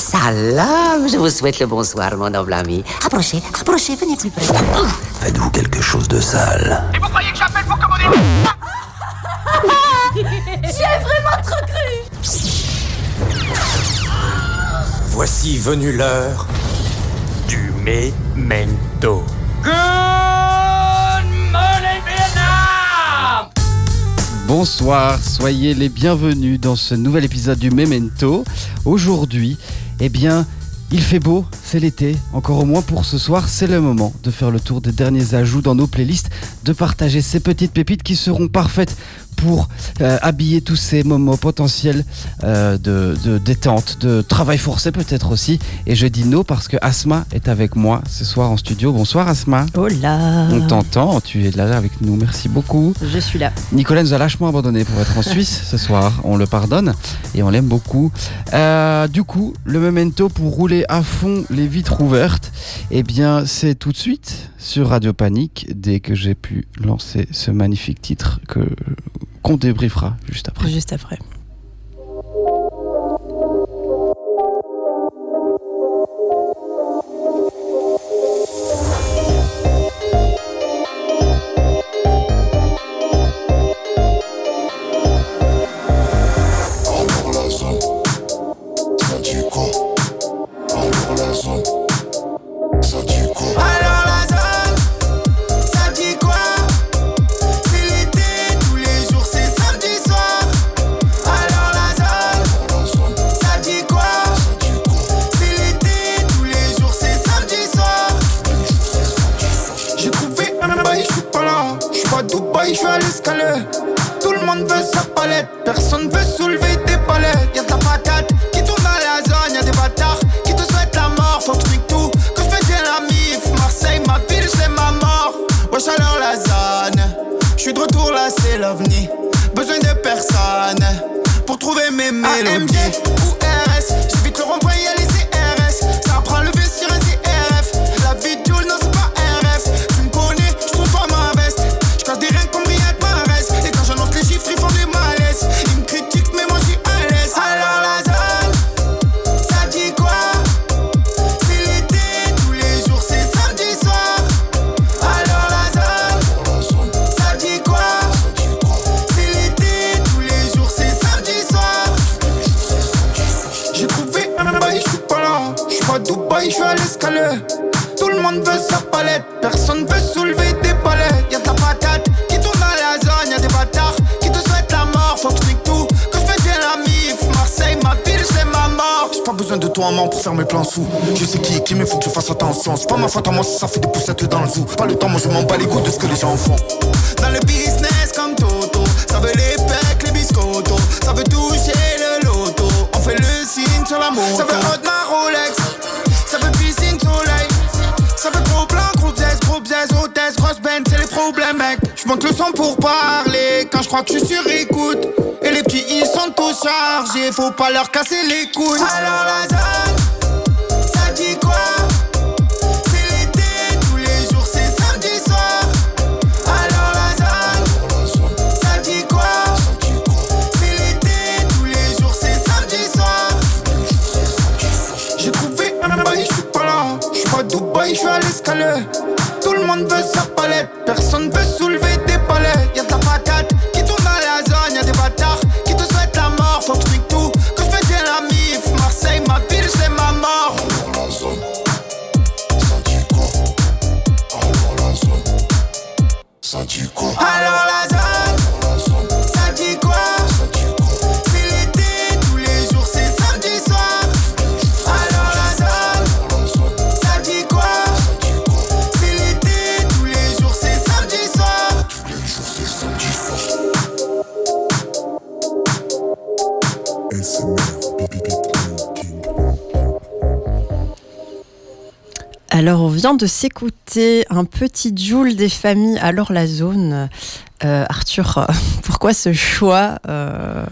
salam, je vous souhaite le bonsoir, mon noble ami. Approchez, approchez, venez plus près. Faites-vous quelque chose de sale Et vous croyez que j'appelle pour commander J'y ai vraiment trop cru Voici venue l'heure du memento. Good morning, Vietnam Bonsoir, soyez les bienvenus dans ce nouvel épisode du Memento. Aujourd'hui, eh bien, il fait beau, c'est l'été, encore au moins pour ce soir, c'est le moment de faire le tour des derniers ajouts dans nos playlists, de partager ces petites pépites qui seront parfaites pour euh, habiller tous ces moments potentiels euh, de, de détente, de travail forcé peut-être aussi. Et je dis non parce que Asma est avec moi ce soir en studio. Bonsoir Asma. Là On t'entend, tu es là avec nous, merci beaucoup. Je suis là. Nicolas nous a lâchement abandonné pour être en Suisse ce soir. On le pardonne et on l'aime beaucoup. Euh, du coup, le memento pour rouler à fond les vitres ouvertes, eh bien, c'est tout de suite sur Radio Panique dès que j'ai pu lancer ce magnifique titre que qu'on débriefera juste après. MJ. Pour faire mes plans sous. Je sais qui est qui, mais faut que je fasse attention. C'est pas ma faute à moi si ça fait des poussettes dans le zoo. Pas le temps, moi je m'en bats les couilles de ce que les gens font. Dans le business comme Toto, ça veut les pecs, les biscottos. Ça veut toucher le loto. On fait le signe sur la moto. Ça veut hot ma Rolex. Ça veut piscine soleil. Ça veut gros plan, gros dièse, gros biaise, hôtesse, grosse benne, c'est les problèmes, mec. Je monte le son pour parler quand je crois que je suis sur écoute. Faut pas leur casser les couilles. Alors la zone, ça dit quoi? Vient de s'écouter un petit Joule des familles. Alors, la zone. Euh, Arthur, pourquoi ce choix, euh.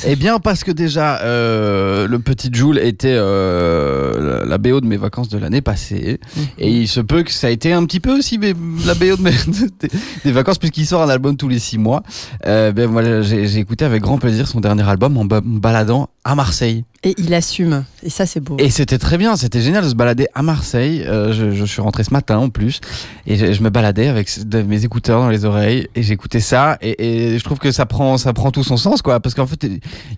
Eh bien, parce que déjà, euh, le petit Joule était euh, la- BO de mes vacances de l'année passée. Et il se peut que ça a été un petit peu aussi la BO de mes, des, des vacances, puisqu'il sort un album tous les six mois. Euh, ben, voilà, j'ai écouté avec grand plaisir son dernier album en ba- baladant à Marseille. Et il assume. Et ça, c'est beau. Et c'était très bien, c'était génial de se balader à Marseille. Euh, je, je suis rentré ce matin en plus et je, je me baladais avec mes écouteurs dans les oreilles et j'écoutais ça et, et je trouve que ça prend ça prend tout son sens quoi parce qu'en fait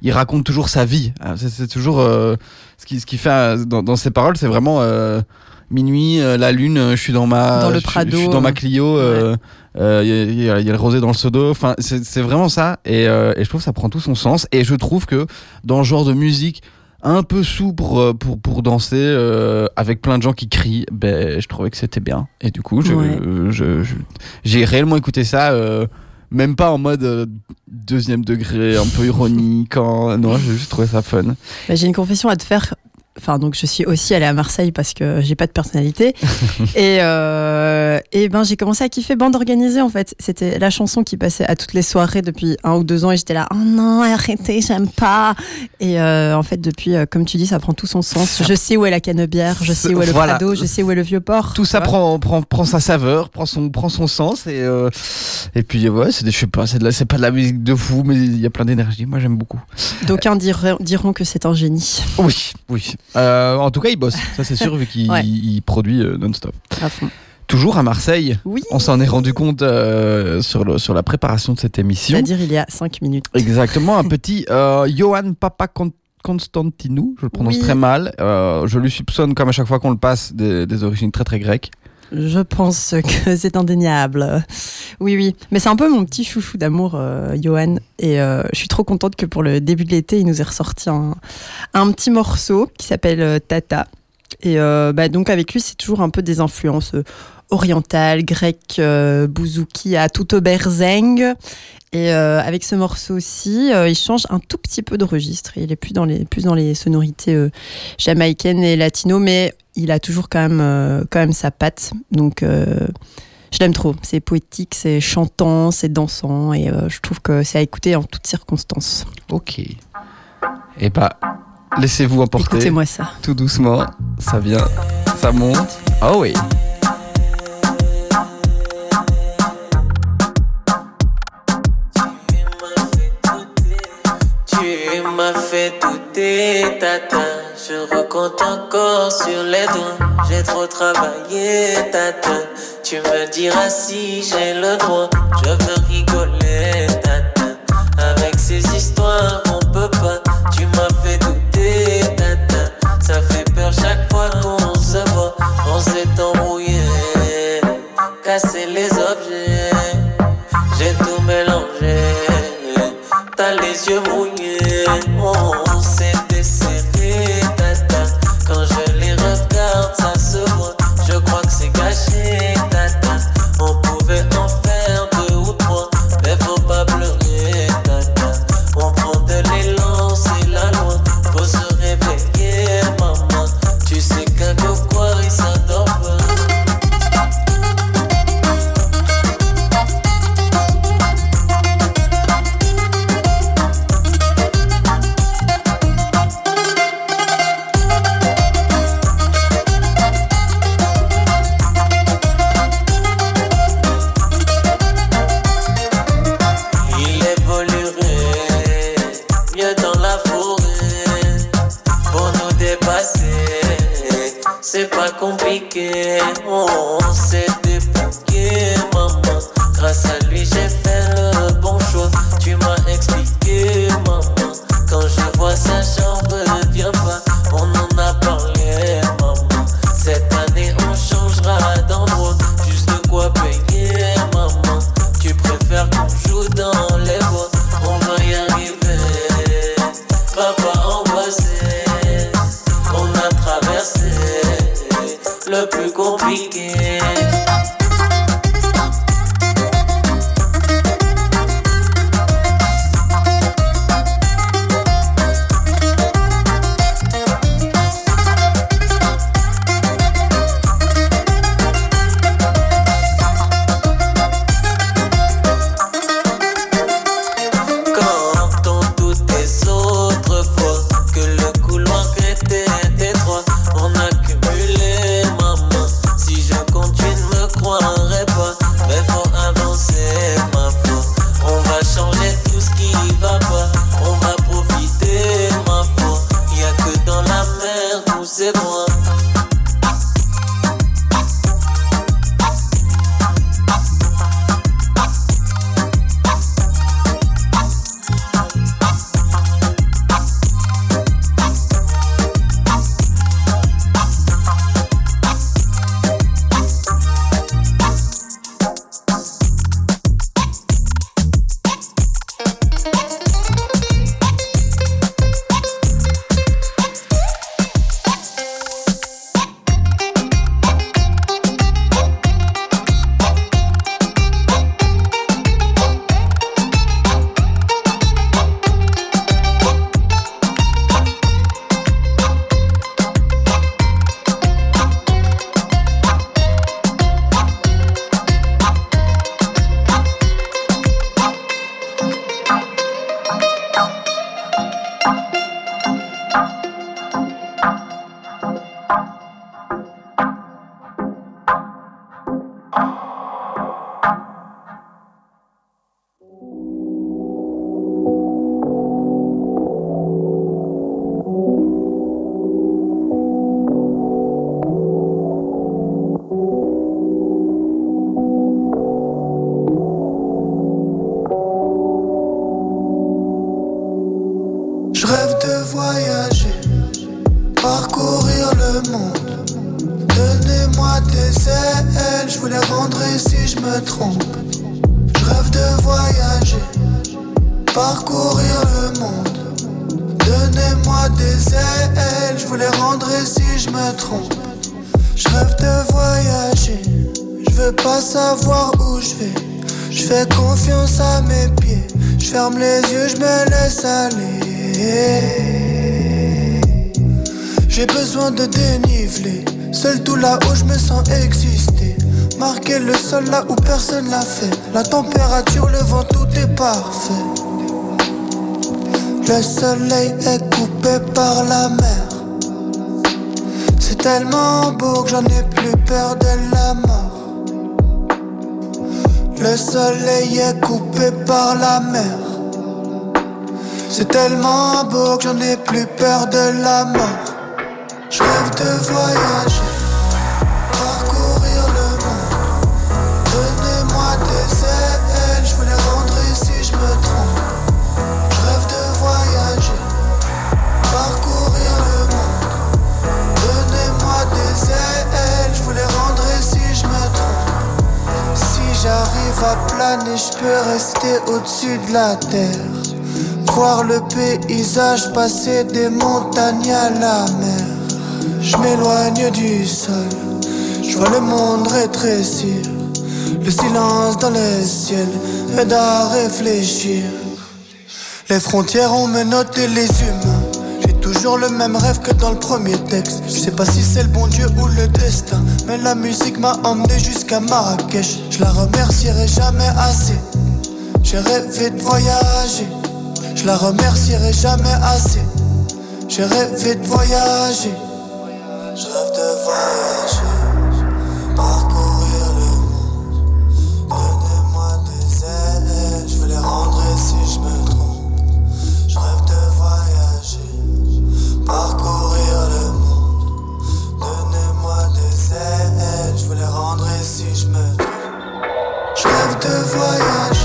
il, raconte toujours sa vie. Ah, C'est toujours euh, ce qui ce qui fait euh, dans, dans ses paroles, c'est vraiment euh, minuit, euh, la lune, je suis dans ma Dans le Prado, je suis dans ma Clio. euh, Il y, a- y y le rosé dans le seau. Enfin, c'est vraiment ça. Et, euh, et je trouve que ça prend tout son sens. Et je trouve que dans ce genre de musique un peu souple euh, pour, pour danser euh, avec plein de gens qui crient, ben, je trouvais que c'était bien. Et du coup, je, Ouais. je- je- j'ai réellement écouté ça. Même pas en mode euh, deuxième degré, un peu ironique. Non, j'ai juste trouvé ça fun. Bah, j'ai une confession à te faire. Enfin, donc je suis aussi allée à Marseille parce que j'ai pas de personnalité. et euh, et ben j'ai commencé à kiffer bande organisée en fait. C'était la chanson qui passait à toutes les soirées depuis un ou deux ans et j'étais là, oh non, arrêtez, j'aime pas. Et euh, en fait, depuis, euh, comme tu dis, ça prend tout son sens. Je sais où est la canebière, je sais où est le Voilà. Prado, je sais où est le vieux port. Tout ça prend, prend, prend sa saveur, prend son, prend son sens. Et, et puis, ouais, c'est je sais pas, c'est de la- c'est pas de la musique de fou, mais il y a plein d'énergie. Moi, j'aime beaucoup. D'aucuns diront, diront que c'est un génie. Oui, oui. Euh, en tout cas, il bosse, ça c'est sûr, vu qu'il Ouais. il produit euh, non-stop. Toujours à Marseille, Oui. on s'en est rendu compte euh, sur, le, sur la préparation de cette émission. C'est-à-dire il y a cinq minutes. Exactement, un petit euh, Johan Papa Con- Constantinou, je le prononce Oui. très mal. Je lui soupçonne, comme à chaque fois qu'on le passe, des, des origines très très grecques. Je pense que c'est indéniable. Oui, oui. Mais c'est un peu mon petit chouchou d'amour, euh, Johan. Et euh, je suis trop contente que pour le début de l'été, il nous ait ressorti un, petit morceau qui s'appelle euh, Tata. Et euh, bah, donc avec lui, c'est toujours un peu des influences orientales, grecques, bouzouki à tout berzeng. Et euh, avec ce morceau aussi, euh, il change un tout petit peu de registre. Il est plus dans les, plus dans les sonorités euh, jamaïcaines et latino, mais il a toujours quand même, quand même sa patte. Donc, je l'aime trop. C'est poétique, c'est chantant, c'est dansant, et je trouve que c'est à écouter en toutes circonstances. Ok. Et bah, laissez-vous emporter. Écoutez-moi ça. Tout doucement, ça vient, ça monte. Oh oui. Tu m'as fait douter, tata. Je recompte encore sur les doigts. J'ai trop travaillé, tata. Tu me diras si j'ai le droit. Je veux rigoler, tata. Avec ces histoires, on peut pas. Tu m'as fait douter, tata. Ça fait peur chaque fois qu'on se voit. On s'est embrouillé, cassé les objets. J'ai tout mélangé. Les yeux mouillés. On s'est desserré, tata. Quand je C'est tellement beau que j'en ai plus peur de la mort. Le soleil est coupé par la mer. C'est tellement beau que j'en ai plus peur de la mort. Je rêve de voyager, j'arrive à planer, je peux rester au-dessus de la terre. Voir le paysage passer des montagnes à la mer. Je m'éloigne du sol, je vois le monde rétrécir. Le silence dans le ciel aide à réfléchir. Les frontières ont menotté les humains. Le même rêve que dans le premier texte. Je sais pas si c'est le bon Dieu ou le destin. Mais la musique m'a emmené jusqu'à Marrakech. Je la remercierai jamais assez. J'ai rêvé de voyager. Je la remercierai jamais assez. J'ai rêvé de voyager. Si je me trompe. Je rêve de voyager.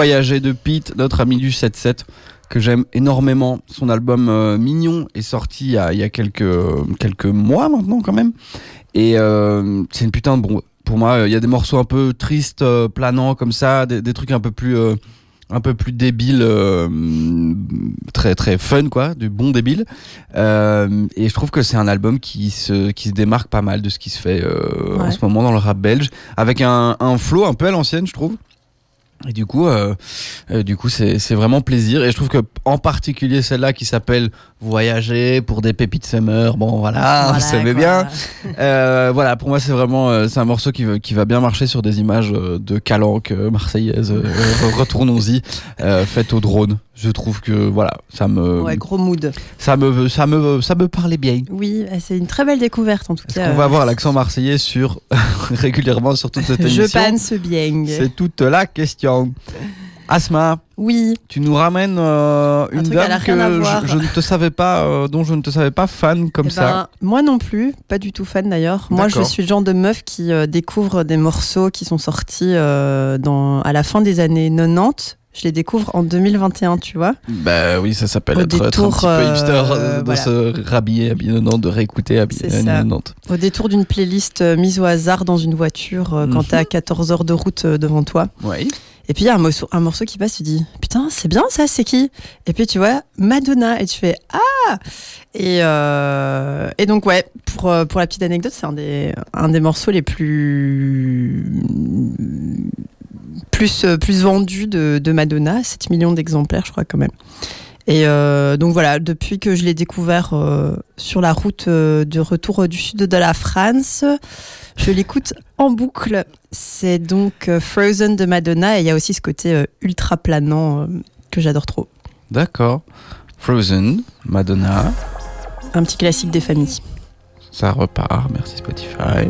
Voyager de Pete, notre ami du 7-7, que j'aime énormément. Son album euh, Mignon est sorti il y a, il y a quelques, quelques mois maintenant quand même. Et euh, c'est une putain de bon. Pour moi, il y a des morceaux un peu tristes, euh, planants comme ça, des, des trucs un peu plus, un peu plus débile, euh, très très fun quoi, du bon débile. Et je trouve que c'est un album qui se qui se démarque pas mal de ce qui se fait en ce moment dans le rap belge, avec un un flow un peu à l'ancienne, je trouve. Et du coup, euh, euh, du coup, c'est c'est vraiment plaisir. Et je trouve que en particulier celle-là qui s'appelle Voyager pour des pépites summer. Bon, voilà, Voilà, vous savez bien. Euh, voilà, pour moi, c'est vraiment c'est un morceau qui, va- qui va bien marcher sur des images de calanque marseillaise. Euh, re- Retournons-y, euh, faites au drone. Je trouve que voilà, ça me, Ouais, gros mood. ça me, ça me, ça me parlait bien. Oui, euh, c'est une très belle découverte en tout cas. qu'on va avoir l'accent marseillais sur régulièrement sur toute cette Je émission panne ce bien. C'est toute la question. Asma, Oui, tu nous ramènes euh, une dame que je, je ne te savais pas, euh, dont je ne te savais pas fan comme Eh ça. ben, moi non plus, pas du tout fan d'ailleurs. Moi, je suis le genre de meuf qui euh, découvre des morceaux qui sont sortis dans, à la fin des années 90. Je les découvre en 2021, tu vois. Bah oui, ça s'appelle être, être un détour, petit peu euh, hipster euh, de voilà. se rhabiller habillé 90, de réécouter C'est ça. 90. Au détour d'une playlist euh, mise au hasard dans une voiture euh, quand Mhm. t'es à 14 heures de route euh, devant toi. Oui. Et puis il y a un morceau, un morceau qui passe, tu dis putain, c'est bien ça, c'est qui? Et puis tu vois Madonna et tu fais ah Et, euh, et donc ouais, pour, euh, pour la petite anecdote, c'est un des, un des morceaux les plus plus, euh, plus de, de Madonna, 7 millions d'exemplaires je crois quand même. Et euh, donc voilà, depuis que je l'ai découvert euh, sur la route euh, de retour du sud de la France, je l'écoute en boucle. C'est donc Frozen de Madonna et il y a aussi ce côté ultra planant que j'adore trop. D'accord. Frozen, Madonna, Un petit classique des familles. ça repart. Merci Spotify.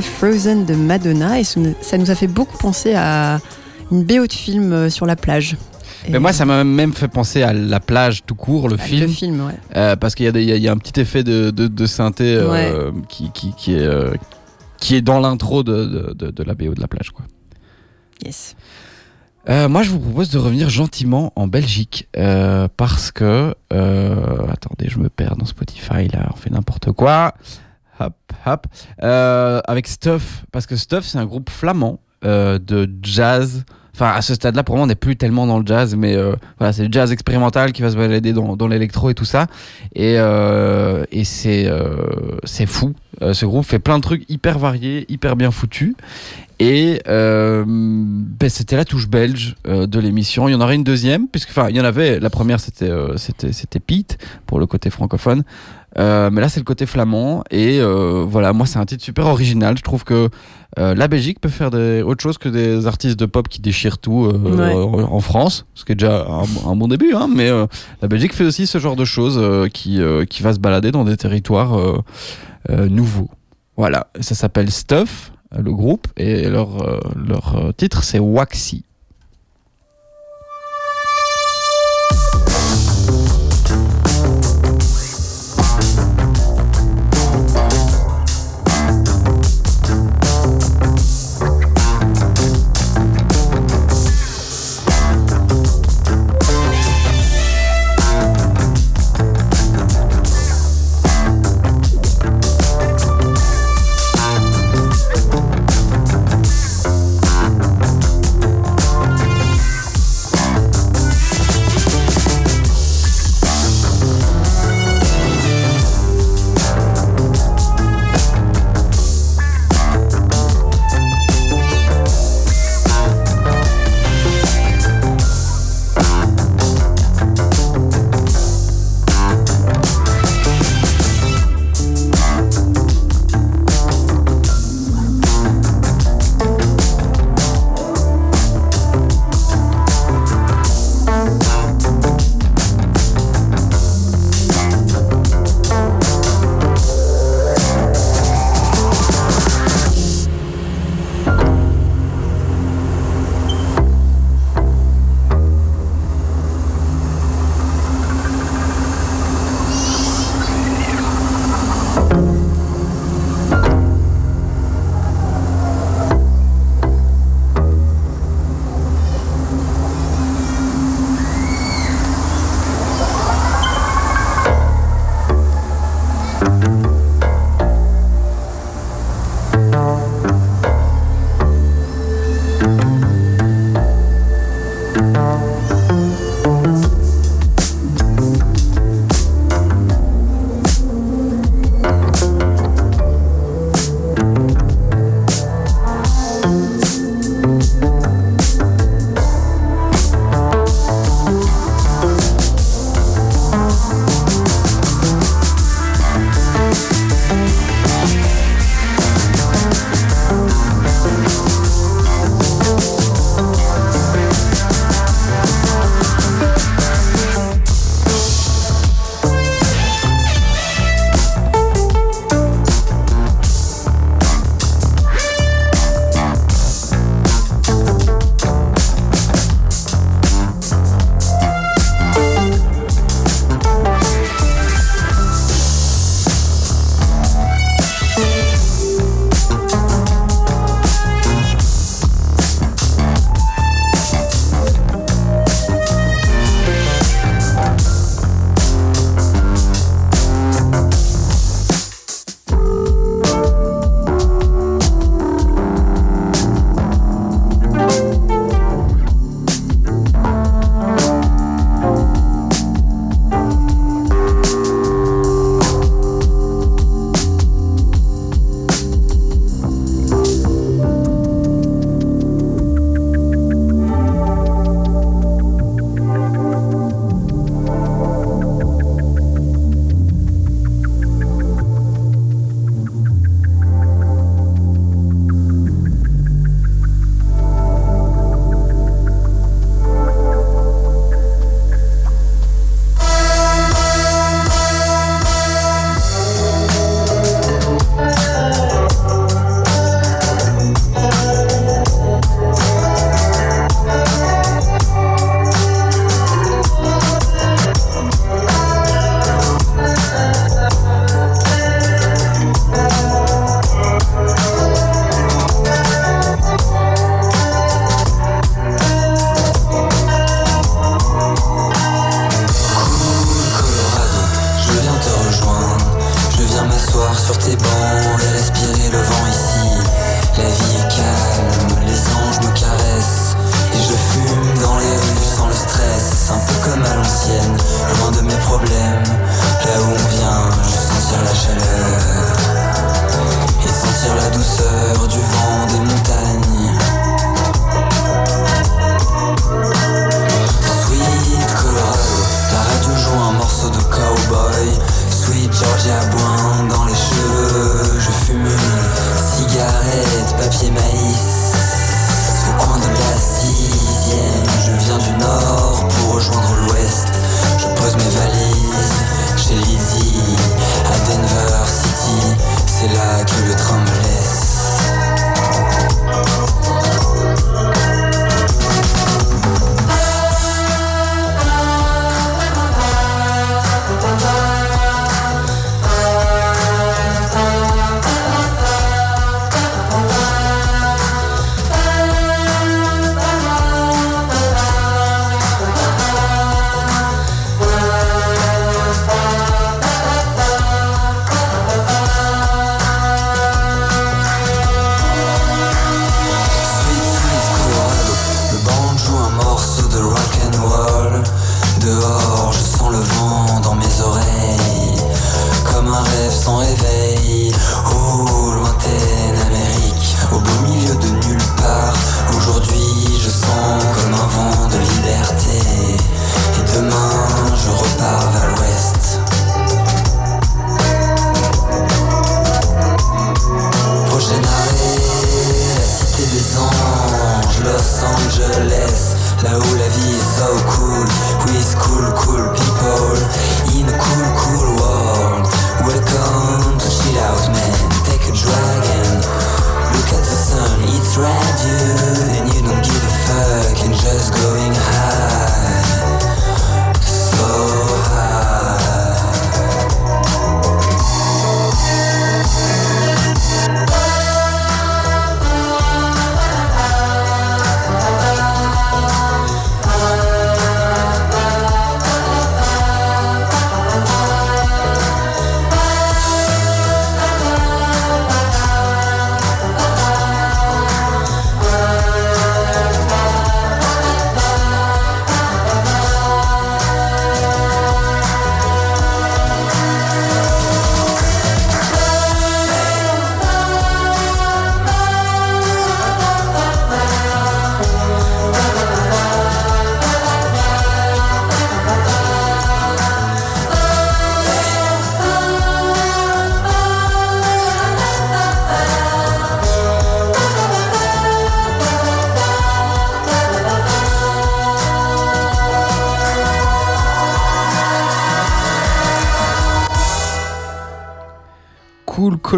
Frozen de Madonna et ça nous- a fait beaucoup penser à une BO de film euh, sur la plage. Mais Et- moi, ça m'a même fait penser à la plage tout court, le film. Le film, ouais. Euh, parce qu'il y, a y y un petit effet de, de, de synthé euh, qui, qui, qui est, euh, qui est dans l'intro de, de, la BO de la plage. Quoi. Yes. Moi, je vous propose de revenir gentiment en Belgique parce que. attendez, je me perds dans Spotify là, on fait n'importe quoi. Euh, avec Stuff, parce que Stuff, c'est un groupe flamand euh, de jazz. Enfin, à ce stade-là, pour moi, on n'est plus tellement dans le jazz, mais euh, voilà, c'est le jazz expérimental qui va se balader dans, l'électro et tout ça. Et, c'est fou. Ce groupe fait plein de trucs hyper variés, hyper bien foutus. Et ben, c'était la touche belge de l'émission. Il y en aurait une deuxième, puisque enfin il y en avait. La première c'était c'était c'était Pete pour le côté francophone, Euh, mais là c'est le côté flamand. Et euh, voilà, moi c'est un titre super original. Je trouve que euh, la Belgique peut faire des, autre chose que des artistes de pop qui déchirent tout euh, Ouais. en, France, ce qui est déjà un, un bon début. Hein, mais euh, la Belgique fait aussi ce genre de choses euh, qui euh, qui va se balader dans des territoires euh, euh, nouveaux. Voilà, ça s'appelle Stuff, le groupe, et leur, euh, leur titre c'est Waxy.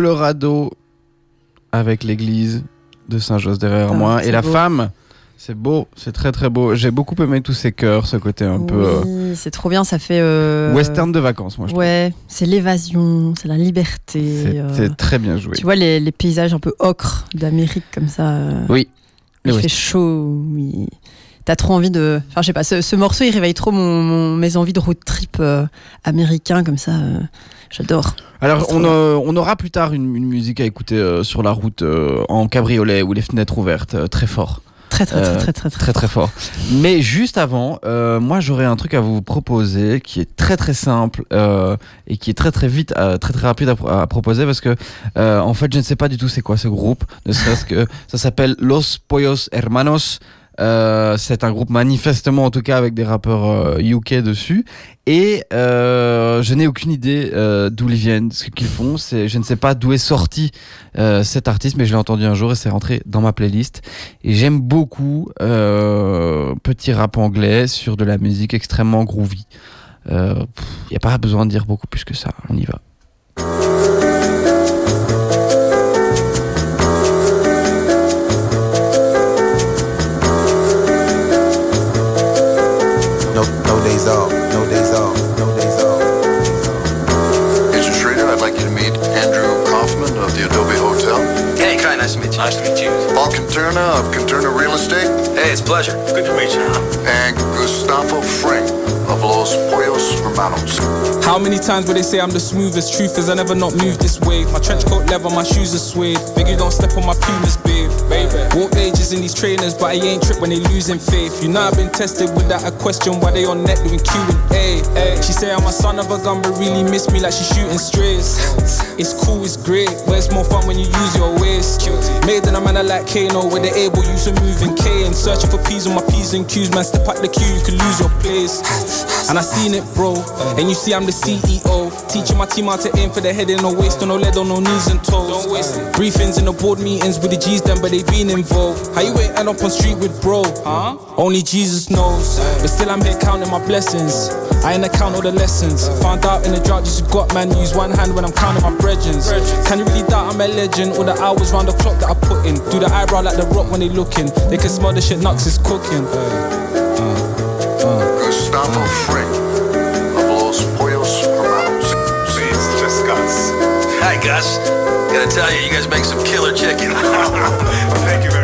Colorado avec l'église de Saint-Josse derrière Ah, moi. Et la beau. femme, c'est beau, c'est très très beau. J'ai beaucoup aimé tous ces chœurs, ce côté un peu euh, Oui, c'est trop bien, ça fait. euh, western de vacances, moi je. Ouais, c'est l'évasion, c'est la liberté. C'est euh, c'est très bien joué. Tu vois les, les paysages un peu ocre d'Amérique comme ça. euh, Oui. Il fait chaud. T'as trop envie de. Enfin, je sais pas. Ce, ce morceau, il réveille trop mon, mon- mes envies de road trip euh, américain comme ça. euh, J'adore. Alors, on, euh, on aura plus tard une, une musique à écouter euh, sur la route euh, en cabriolet ou les fenêtres ouvertes, euh, très fort. Très très très très très très. très très fort. Mais juste avant, moi j'aurais un truc à vous proposer qui est très très simple et qui est très très vite, très très rapide à, pro- à proposer parce que en fait je ne sais pas du tout c'est quoi ce groupe, ne serait-ce que ça s'appelle Los Pollos Hermanos. Euh, c'est un groupe manifestement en tout cas avec des rappeurs euh, UK dessus et euh, je n'ai aucune idée euh, d'où ils viennent, ce qu'ils font. Je ne sais pas d'où est sorti euh, cet artiste, mais je l'ai entendu un jour et c'est rentré dans ma playlist. Et j'aime beaucoup euh, petit rap anglais sur de la musique extrêmement groovy. Il n'y a pas besoin de dire beaucoup plus que ça. On y va. Paul of Conterna Real Estate. Hey, it's a pleasure. Good to meet you. And Gustavo Frank of Los Pollos Hermanos. How many times would they say I'm the smoothest? Truth is, I never not moved this way. My trench coat leather, my shoes are suede. Big, you don't step on my pumas, babe. Walk ages in these trainers, but I ain't trip when they losing faith. You know I've been tested without a question why they on net doing Q and A. She say I'm a son of a gun, but really miss me like she shooting strays. It's cool, it's great, but it's more fun when you use your waist. Made in a manner like Kano, where they able use a moving K and searching for P's on my P's and Q's. Man, step out the queue, you can lose your place. And I seen it, bro. And you see, I'm the CEO. Teaching my team how to aim for the head and no waist, on no lead on no knees and toes. Don't waste it. Briefings in the board meetings with the G's, them, but they been involved. How you ain't end up on street with bro? Huh? Only Jesus knows. But still, I'm here counting my blessings. I ain't account all the lessons. Found out in the drought, just got man, use one hand when I'm counting my brethrens. Can you really doubt I'm a legend? All the hours round the clock that I put in. Do the eyebrow like the rock when they looking. They can smell the shit Nux is cooking. Gustavo Fring of Hi, Gus. Gotta tell you, you guys make some killer chicken. Thank you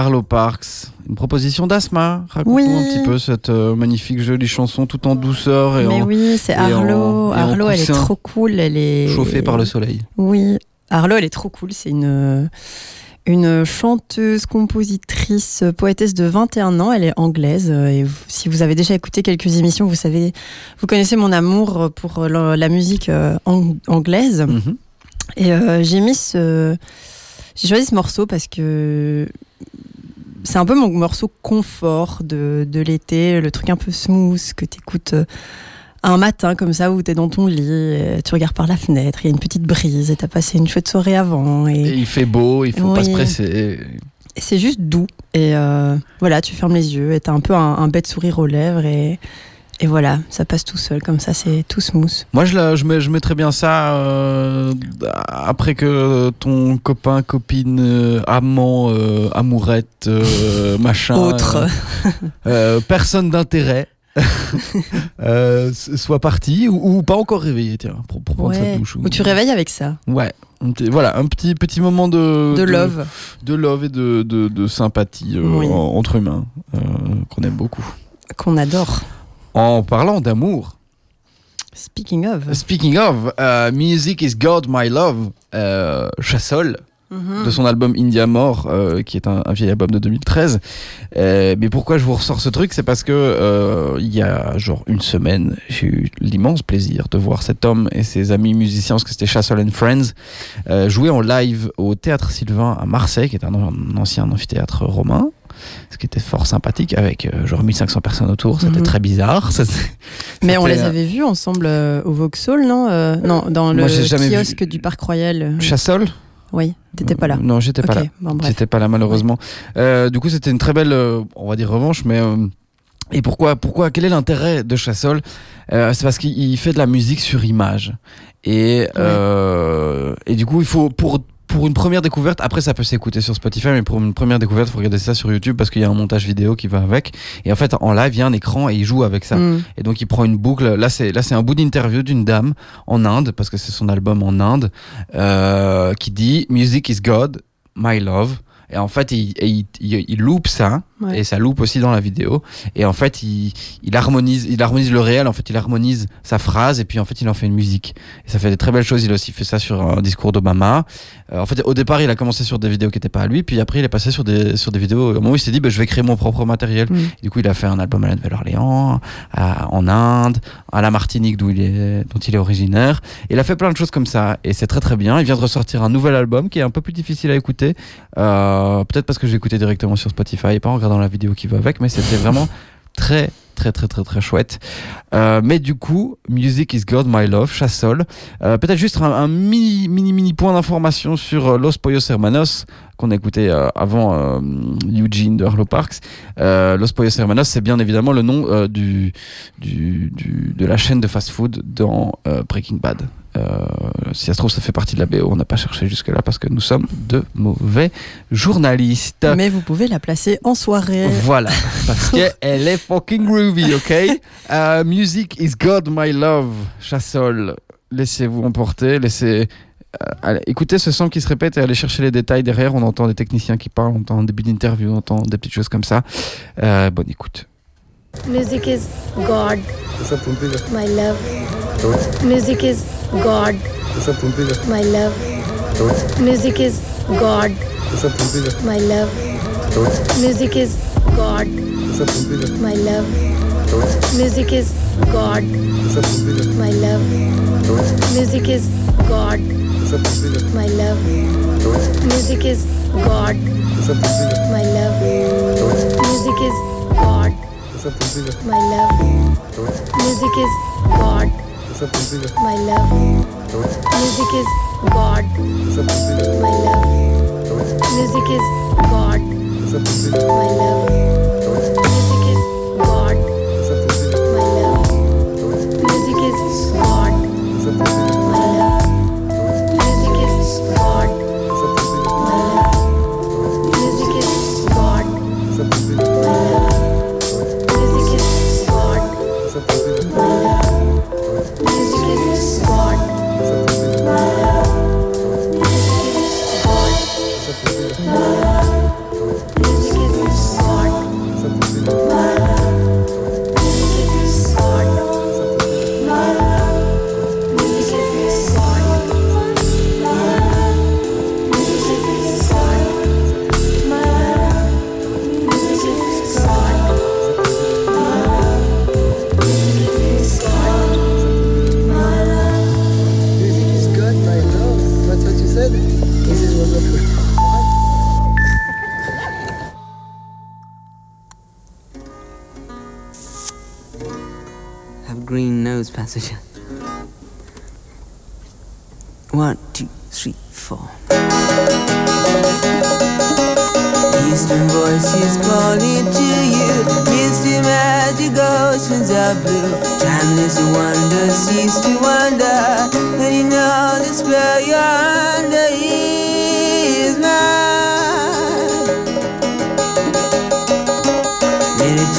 Arlo Parks, une proposition d'Asma. Raconte-nous Oui. un petit peu cette euh, magnifique jolie chanson tout en douceur et Mais en, oui, c'est Arlo. en Arlo, elle est trop cool. Elle est chauffée par le soleil. Oui, Arlo, elle est trop cool. C'est une une chanteuse, compositrice, poétesse de 21 ans. Elle est anglaise. Et si vous avez déjà écouté quelques émissions, vous savez, vous connaissez mon amour pour la, musique euh, ang- anglaise. Mhm. Et euh, j'ai mis ce, j'ai choisi ce morceau parce que c'est un peu mon morceau confort de, de l'été, le truc un peu smooth que t'écoutes euh, un matin comme ça où t'es dans ton lit, tu regardes par la fenêtre, il y a une petite brise et t'as passé une chouette soirée avant. Et Et, il fait beau, il faut pas se presser. c'est juste doux. Et euh, voilà, tu fermes les yeux et t'as un peu un, un bête sourire aux lèvres et, et voilà, ça passe tout seul. Comme ça, c'est tout smooth. Moi, je, la- je, mets- je mettrais bien ça euh, après que ton copain, copine, euh, amant, euh, amourette, machin, Autre. personne d'intérêt. soit parti ou, ou pas encore réveillé tiens pour, pour prendre Ouais. sa douche Ou tu réveilles avec ça. ouais voilà un petit petit moment de De love. de love et de, de, de sympathie euh, Oui. entre humains euh, qu'on aime beaucoup Qu'on adore. En parlant d'amour Speaking of. Speaking of, euh, Music is God, My Love, euh, Chassol, Mhm. de son album India Mort, euh, qui est un, un vieil album de 2013. Euh, mais pourquoi je vous ressors ce truc? C'est parce que il y a genre une semaine, j'ai eu l'immense plaisir de voir cet homme et ses amis musiciens, parce que c'était Chassol and Friends, jouer en live au Théâtre Sylvain à Marseille, qui est un, un ancien amphithéâtre romain. Ce qui était fort sympathique avec euh, genre 1500 personnes autour, c'était Mhm. très bizarre. Ça, Mais on les euh, avait vus ensemble euh, au Vauxhall, non Euh, Non, dans le vu- kiosque du Parc Royal. Chassol Oui, t'étais pas là. Non, j'étais pas là. bon. J'étais pas là malheureusement. Du coup, c'était une très belle, on va dire revanche, mais et pourquoi, pourquoi, quel est l'intérêt de Chassol Euh, C'est parce qu'il il fait de la musique sur image et euh, et du coup, il faut pour pour une première découverte, après ça peut s'écouter sur Spotify, mais pour une première découverte, il faut regarder ça sur YouTube parce qu'il y a un montage vidéo qui va avec. Et en fait, en live, il y a un écran et il joue avec ça. Mm. Et donc il prend une boucle. Là, c'est là, c'est un bout d'interview d'une dame en Inde parce que c'est son album en Inde euh, qui dit "Music is God, my love". Et en fait, il, il, il, il loupe ça, Ouais. et ça loupe aussi dans la vidéo. Et en fait, il, il harmonise, il harmonise le réel. En fait, il harmonise sa phrase, et puis en fait, il en fait une musique. Et ça fait des très belles choses. Il a aussi fait ça sur un discours d'Obama. Euh, en fait, au départ, il a commencé sur des vidéos qui n'étaient pas à lui, puis après, il est passé sur des sur des vidéos. Au moment où il s'est dit, bah, je vais créer mon propre matériel. Mm. Et du coup, il a fait un album à la Nouvelle-Orléans, en Inde, à la Martinique, d'où il est, dont il est originaire. Il a fait plein de choses comme ça, et c'est très très bien. Il vient de ressortir un nouvel album qui est un peu plus difficile à écouter, euh, peut-être parce que j'ai écouté directement sur Spotify et pas en regardant la vidéo qui va avec, mais c'était vraiment très très très très très chouette. Euh, mais du coup, Music is God, My Love, Chassol. Euh, peut-être juste un, mini mini mini point d'information sur euh, Los Pollos Hermanos qu'on a écouté avant Eugene de Harlow Parks. Los Pollos Hermanos, c'est bien évidemment le nom du, de la chaîne de fast-food dans Breaking Bad. Euh, si ça se trouve, ça fait partie de la BO. On n'a pas cherché jusque-là parce que nous sommes de mauvais journalistes. Mais vous pouvez la placer en soirée. Voilà, parce qu'elle est fucking groovy, ok? Euh, Music is God, my love, Chassol. Laissez-vous emporter, laissez. euh, allez, écoutez ce son qui se répète et allez chercher les détails derrière. On entend des techniciens qui parlent, on entend un début d'interview, on entend des petites choses comme ça. Euh, bonne écoute. Music is God, my love. Music is God, my love. Music is God, my love. Music is God, my love. Music is God, my love. Music is God, my love. Music is God, my love. Music is God, my love. Music is God, my love. Music is God, my love. Music is God, my love.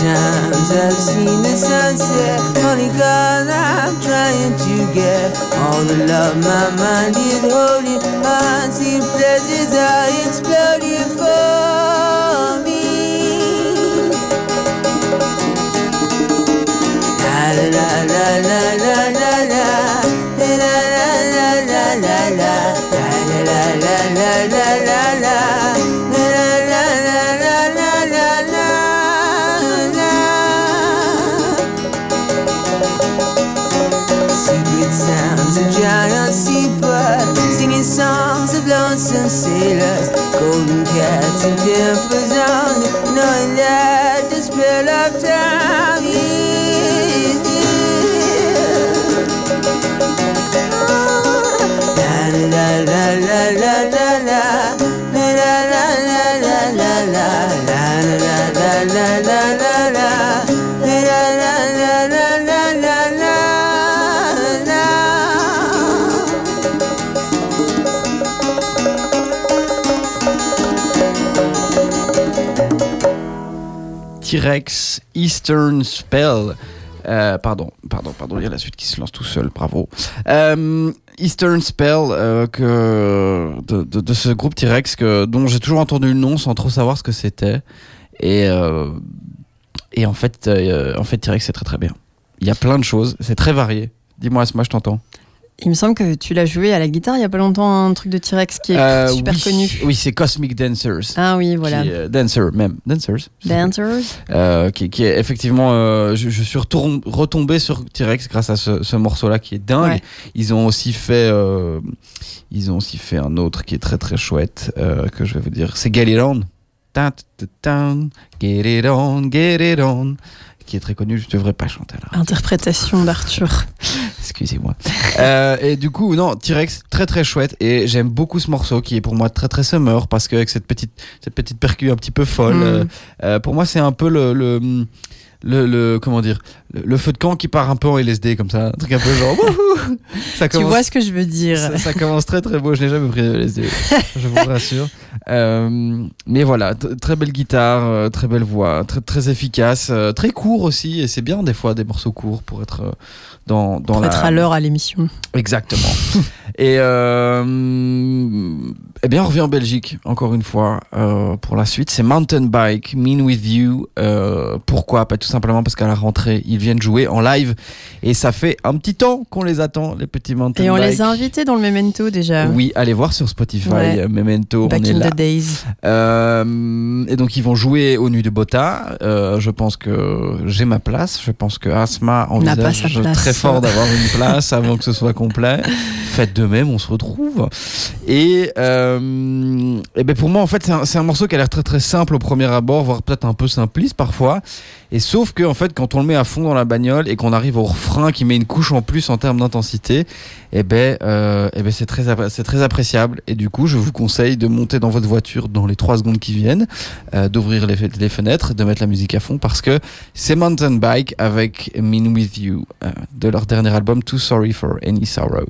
Times I've seen the sunset, only cause I'm trying to get all the love my mind is holding. Unseen pleasures are exploding for T-Rex Eastern Spell. Euh, pardon, pardon, pardon, il y a la suite qui se lance tout seul, bravo. Euh, Eastern Spell, euh, que, de, ce groupe T-Rex dont j'ai toujours entendu le nom sans trop savoir ce que c'était. Et, et en fait, en T-Rex c'est très très bien. Il y a plein de choses, c'est très varié. Dis-moi, Asma, je t'entends. Il me semble que tu l'as joué à la guitare il y a pas longtemps, un truc de T-Rex qui est Euh, super oui, connu. Oui, c'est Cosmic Dancers. Ah oui, voilà. Qui euh, Dancer, même. Dancers. Dancers. Euh, qui, qui est effectivement, euh, je, je suis retombé sur T-Rex grâce à ce, ce morceau-là qui est dingue. Ouais. Ils ont aussi fait, euh, ils ont aussi fait un autre qui est très très chouette euh, que je vais vous dire. C'est ta, Get It On, Get It On, qui est très connu. Je devrais pas chanter là. Interprétation d'Arthur. Excusez-moi. Euh, et du coup, non, T-Rex, très très chouette. Et j'aime beaucoup ce morceau qui est pour moi très très summer parce qu'avec cette petite, cette petite percu un petit peu folle, Mm. euh, euh, pour moi c'est un peu le, le, le, le- comment dire, le, le feu de camp qui part un peu en LSD comme ça, un truc un peu genre. ça Tu vois ce que je veux dire. ça, ça commence très très beau. Je n'ai jamais pris de LSD, je vous rassure. Euh, mais voilà, très belle guitare, très belle voix, très très efficace, très court aussi. Et c'est bien des fois des morceaux courts pour être dans dans Pour la être à l'heure à l'émission. Exactement. Et euh, eh bien, on revient en Belgique, encore une fois, euh, pour la suite. C'est Mountain Bike, Mean With You. Euh, pourquoi? Pas tout simplement parce qu'à la rentrée, ils viennent jouer en live. Et ça fait un petit temps qu'on les attend, les petits Mountain Et on Bike. les a invités dans le Memento déjà. Oui, allez voir sur Spotify, Ouais. Memento, Back on est in là. the days. Et donc ils vont jouer aux Nuits de Bota. Je pense que j'ai ma place. Je pense que Asma envisage sa place. très fort d'avoir une place avant que ce soit complet. Faites de même, on se retrouve. Et, euh, ben pour moi en fait c'est un, morceau qui a l'air très très simple au premier abord, voire peut-être un peu simpliste parfois. Et sauf que en fait quand on le met à fond dans la bagnole et qu'on arrive au refrain qui met une couche en plus en termes d'intensité, et ben, euh, eh ben c'est très appréciable. Et du coup je vous conseille de monter dans votre voiture dans les trois secondes qui viennent, euh, d'ouvrir les, les fenêtres, de mettre la musique à fond parce que c'est Mountain Bike avec Mean With You euh, de leur dernier album Too Sorry for Any Sorrow.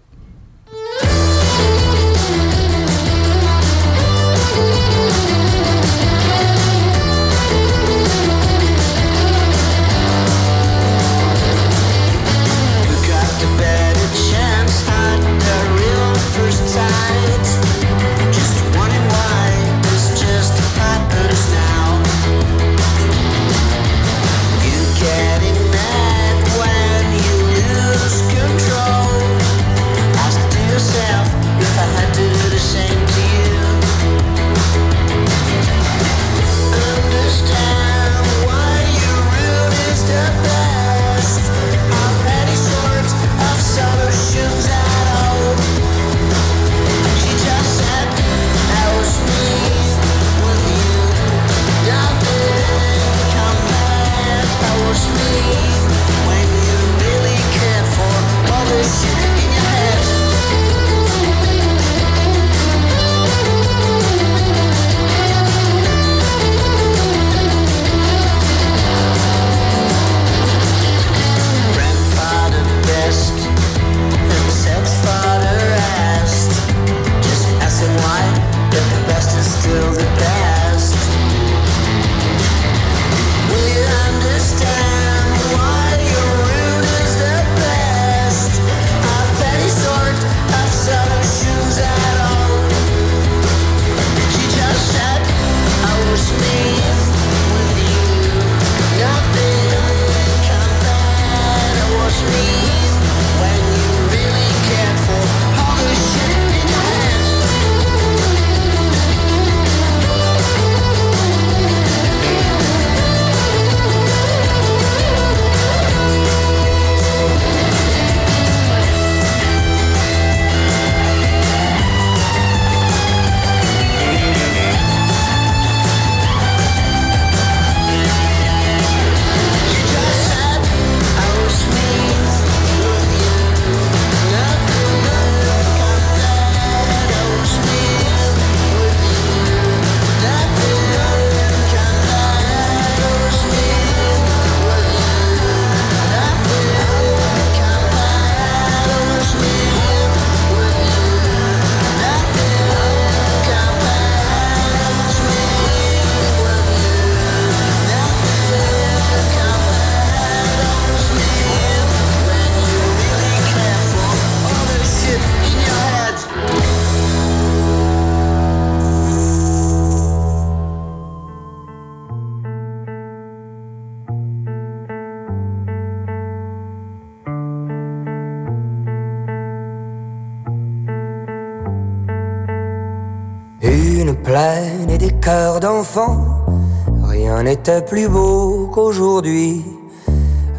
Rien n'était plus beau qu'aujourd'hui.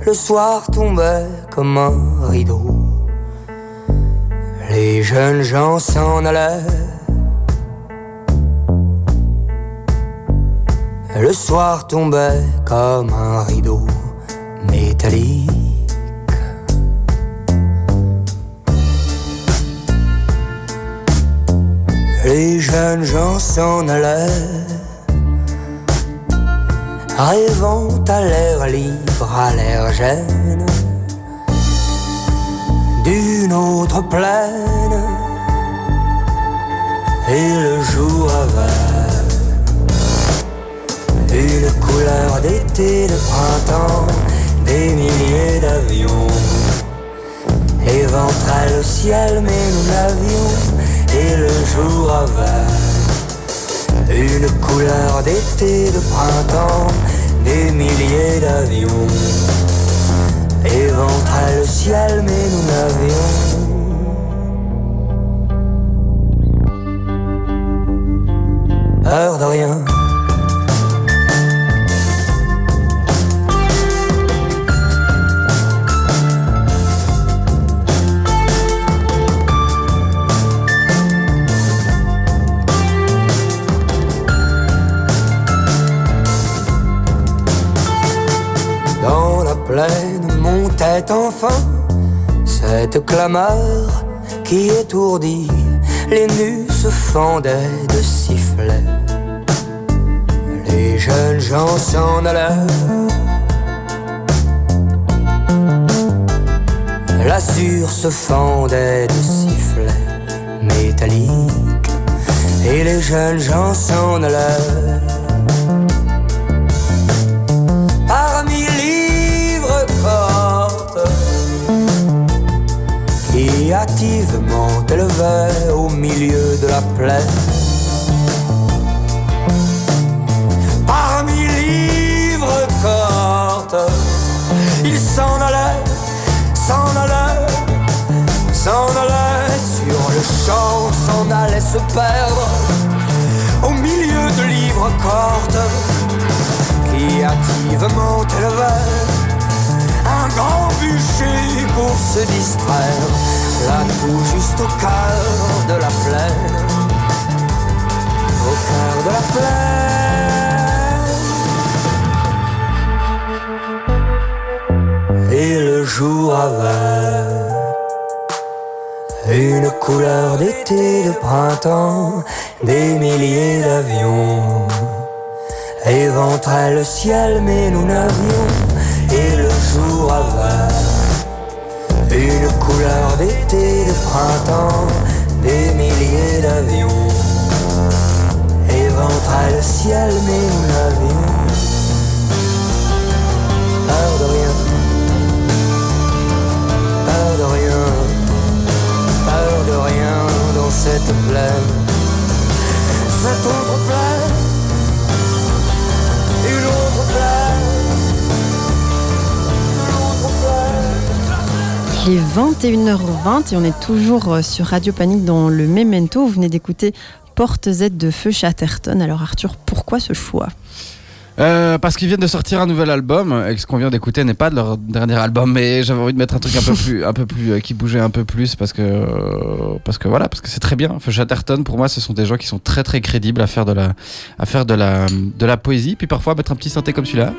Le soir tombait comme un rideau. Les jeunes gens s'en allaient. Le soir tombait comme un rideau métallique. Les jeunes gens s'en allaient, rêvant à l'air libre, à l'air gêne d'une autre plaine. Et le jour avait une couleur d'été, de printemps, des milliers d'avions. Éventrait le ciel, mais nous l'avions, et le jour avait une couleur d'été, de printemps, des milliers d'avions. Éventrait le ciel, mais nous l'avions. Heure de rien. Enfin cette clameur qui étourdit. Les nus se fendaient de sifflets. Les jeunes gens s'en allaient. L'azur se fendait de sifflets métalliques. Et les jeunes gens s'en allaient. Élevaient au milieu de la plaine. Parmi livres cortes, il s'en allait, s'en allait, s'en allait sur le champ, s'en allait se perdre au milieu de livres cortes qui hâtivement élevait un grand bûcher pour se distraire, là tout juste au cœur de la plaine, au cœur de la plaine. Et le jour avait une couleur d'été, de printemps, des milliers d'avions. Éventrait le ciel, mais nous n'avions. Et le jour avait une couleur d'été, de printemps, des milliers d'avions. Éventrait le ciel, mais nous n'avions peur de rien, peur de rien, peur de rien dans cette plaine, cette autre plaine Il est 21h20 et on est toujours euh, sur Radio Panique dans le Memento. Vous venez d'écouter Porte Z de Feu Chatterton. Alors Arthur, pourquoi ce choix? Euh, parce qu'ils viennent de sortir un nouvel album et que ce qu'on vient d'écouter n'est pas de leur dernier album mais j'avais envie de mettre un truc un peu plus un peu plus euh, qui bougeait un peu plus parce que euh, parce que voilà parce que c'est très bien Feu Chatterton pour moi ce sont des gens qui sont très très crédibles à faire de la à faire de la de la poésie puis parfois mettre un petit synthé comme celui-là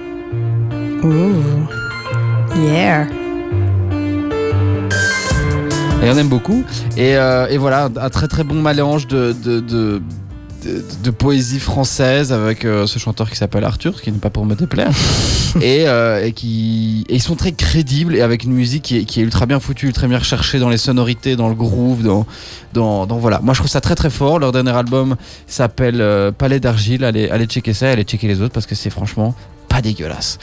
Ouh. Yeah. Et on aime beaucoup et, euh, et voilà un très très bon mélange de de, de de, de poésie française avec euh, ce chanteur qui s'appelle Arthur, ce qui n'est pas pour me déplaire, et, euh, et qui et ils sont très crédibles et avec une musique qui est, qui est ultra bien foutue, ultra bien recherchée dans les sonorités, dans le groove, dans, dans, dans voilà. Moi je trouve ça très très fort. Leur dernier album s'appelle euh, Palais d'argile. Allez, allez checker ça, allez checker les autres parce que c'est franchement pas dégueulasse.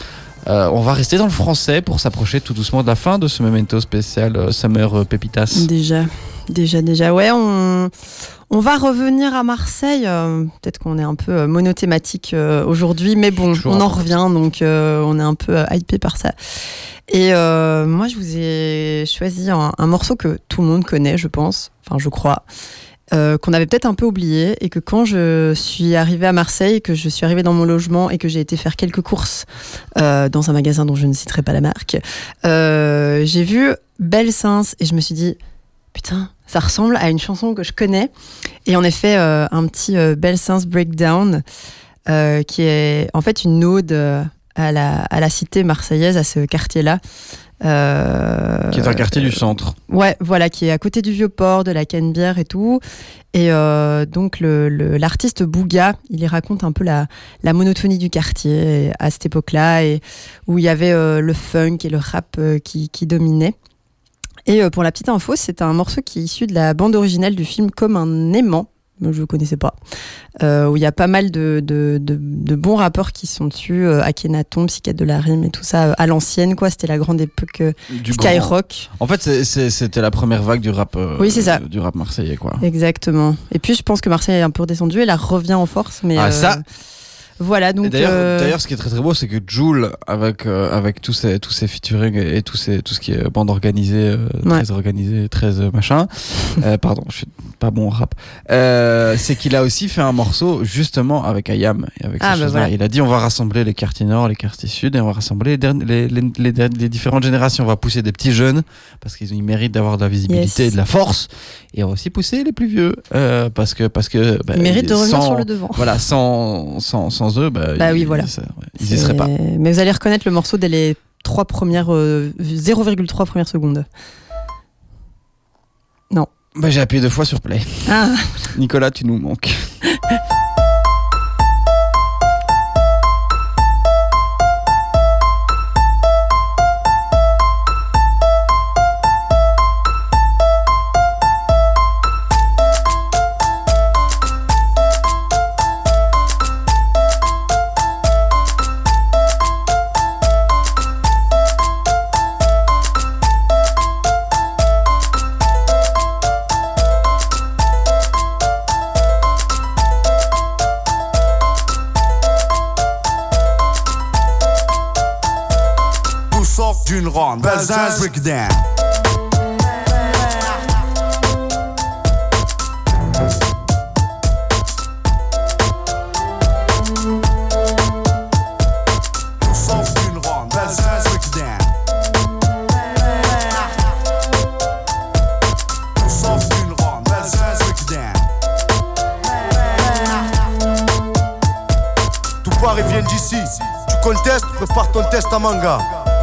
Euh, on va rester dans le français pour s'approcher tout doucement de la fin de ce memento spécial euh, Summer euh, Pépitas. Déjà, déjà, déjà. Ouais, on, on va revenir à Marseille. euh, Peut-être qu'on est un peu monothématique euh, aujourd'hui, mais bon, Toujours on en revient, donc on est un peu hypé par ça. Et moi, je vous ai choisi un, un morceau que tout le monde connaît, je pense. Enfin, je crois. Euh, qu'on avait peut-être un peu oublié et que quand je suis arrivée à Marseille, que je suis arrivée dans mon logement et que j'ai été faire quelques courses euh, dans un magasin dont je ne citerai pas la marque, euh, j'ai vu Belle Sens et je me suis dit putain, ça ressemble à une chanson que je connais. Et en effet, un petit Belle Sens Breakdown qui est en fait une ode à la, à la cité marseillaise, à ce quartier-là. Euh, Qui est un quartier du centre. Ouais, voilà, qui est à côté du vieux port, de la Canebière et tout. Et euh, donc le- le- l'artiste Bouga, il y raconte un peu la, la monotonie du quartier à cette époque-là, et où il y avait euh, le funk et le rap qui, qui dominaient. Et pour la petite info, c'est un morceau qui est issu de la bande originale du film Comme un aimant. Je ne connaissais pas. Euh, où il y a pas mal de, de, de- de bons rappeurs qui sont dessus. Euh, Akhenaton, Psychiatre de la Rime et tout ça. euh, à l'ancienne, quoi. C'était la grande époque euh, Du Skyrock. En fait, c'était la première vague du rap. Oui, ça. Du rap marseillais, quoi. Exactement. Et puis je pense que Marseille est un peu redescendu et là revient en force. Mais Ah, ça Voilà, donc. D'ailleurs, euh, d'ailleurs, ce qui est très très beau, c'est que Joule, avec euh, avec tous ces tous ces featuring et, et tous ces tout ce qui est bande organisée, euh, Ouais. très organisée, très euh, machin. euh, pardon, je suis pas bon au rap. Euh, c'est qu'il a aussi fait un morceau justement avec Ayam et avec Ah, bah voilà. Il a dit on va rassembler les quartiers nord, les quartiers sud et on va rassembler les, les, les, les différentes générations. On va pousser des petits jeunes parce qu'ils ils méritent d'avoir de la visibilité Yes. et de la force. Et on va aussi pousser les plus vieux euh, parce que parce que bah, Ils méritent de revenir sans- sur le devant. Voilà, sans sans sans eux, bah, Bah oui, ils- voilà. ça- ouais, ils y seraient pas. Mais vous allez reconnaître le morceau dès les trois premières, euh, 0,3 premières secondes. Non. Bah, j'ai appuyé deux fois sur play. Ah. Nicolas, tu nous manques. Breakdown. Belzins Breakdown. Tout et vient d'ici. Tu contestes, prépare ton test à manga.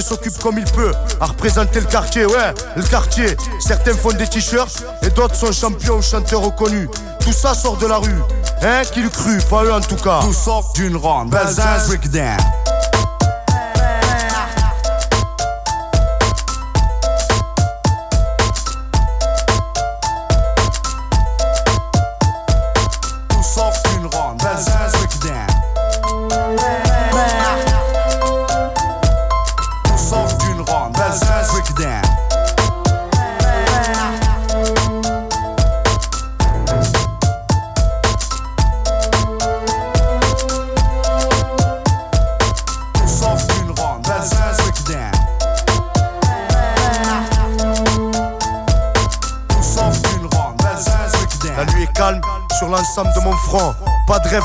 Chacun s'occupe comme il peut à représenter le quartier, ouais, le quartier. Certains font des t-shirts et d'autres sont champions ou chanteurs reconnus. Tout ça sort de la rue, hein, qui le cru, pas eux en tout cas. Tout sort d'une ronde, Belzins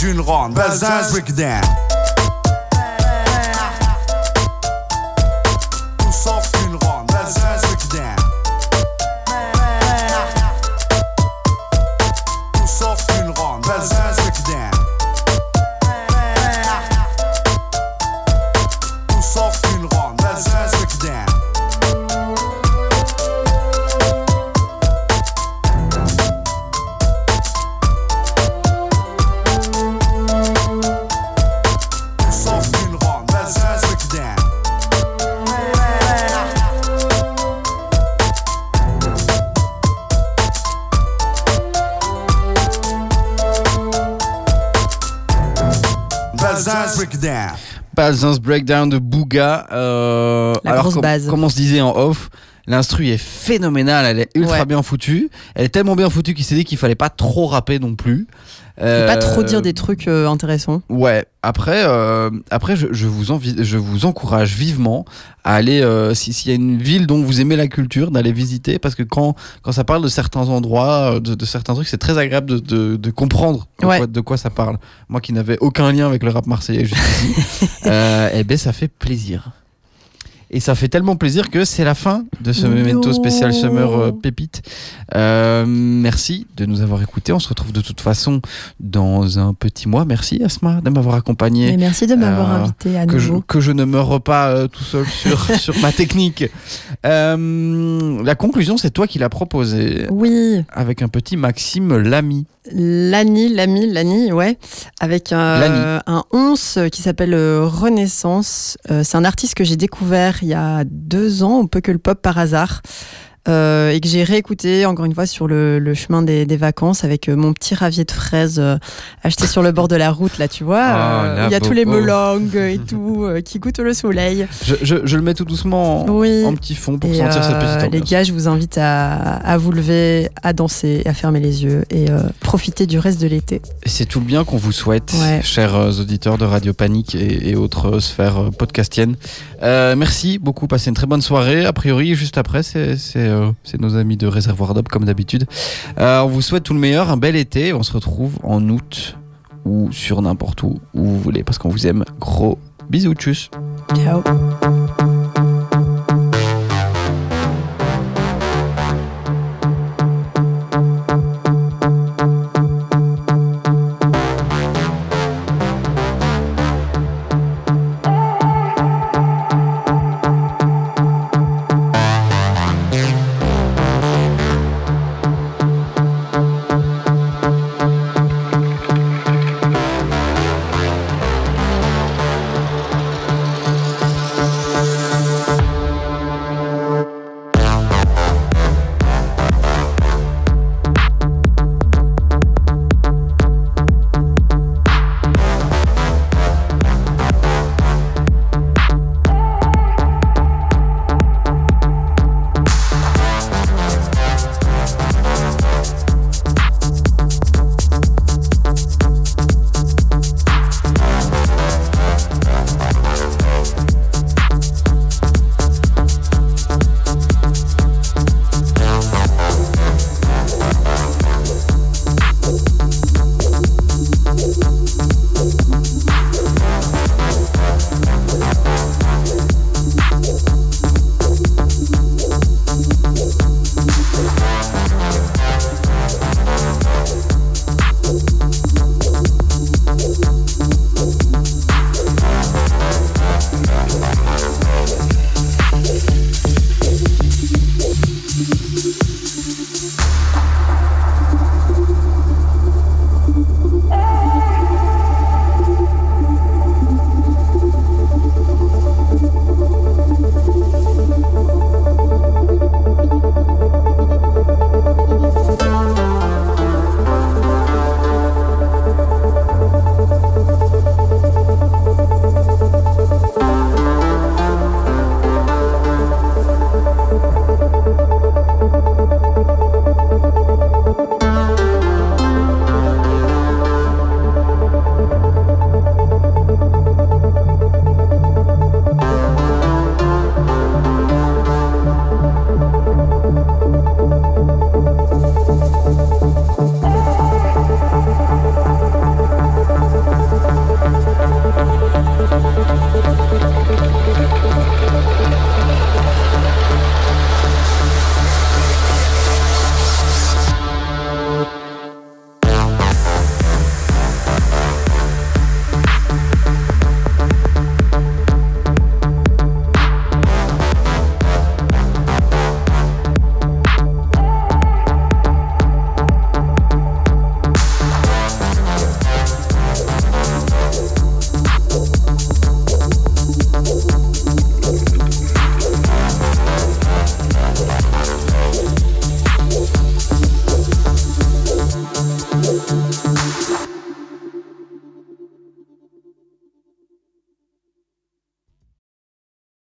Tout sort d'une ronde, Belzins Breakdown. Breakdown de Booga. euh, La alors, grosse com- base. Comme on se disait en off, l'instru est phénoménale, elle est ultra Ouais. bien foutue. Elle est tellement bien foutue qu'il s'est dit qu'il fallait pas trop rapper non plus. Pas trop Euh, dire des trucs euh, intéressants. Ouais, après, euh, après je, je vous envi- je vous encourage vivement à aller, euh, si- s'il y a une ville dont vous aimez la culture, d'aller visiter, parce que quand, quand ça parle de certains endroits, de, de certains trucs, c'est très agréable de, de, de comprendre de, Ouais. quoi, de quoi ça parle. Moi qui n'avais aucun lien avec le rap marseillais jusqu'ici, eh ben ça fait plaisir. Et ça fait tellement plaisir que c'est la fin de ce Memento spécial Summer euh, Pépite. Euh, merci de nous avoir écoutés. On se retrouve de toute façon dans un petit mois. Merci Asma de m'avoir accompagné. Et merci de m'avoir Euh, invité à que je, nouveau. que je ne meure pas euh, tout seul sur, sur ma technique. La conclusion, c'est toi qui l'as proposée. Oui. Avec un petit Maxime Lamy. Lani, Lamy, Lani, ouais, avec un, un once qui s'appelle Renaissance. C'est un artiste que j'ai découvert il y a deux ans, au peu que le pop par hasard. Euh, et que j'ai réécouté encore une fois sur le, le chemin des, des vacances avec euh, mon petit ravier de fraises euh, acheté sur le bord de la route là tu vois Ah, euh, il y a tous les melangues et tout euh, qui goûtent le soleil Je, je- je le mets tout doucement en, Oui. en petit fond pour Et, sentir cette petite les ambiance. gars, je vous invite à, à vous lever, à danser, à fermer les yeux et euh, profiter du reste de l'été. Et C'est tout le bien qu'on vous souhaite, Ouais. chers auditeurs de Radio Panique et, et autres sphères podcastiennes. Euh, merci beaucoup, passez une très bonne soirée. A priori, juste après, c'est, euh, c'est nos amis de Réservoir d'Op, comme d'habitude. Euh, on vous souhaite tout le meilleur, un bel été. On se retrouve en août ou sur n'importe où, où vous voulez, parce qu'on vous aime. Gros bisous, tchuss. Ciao.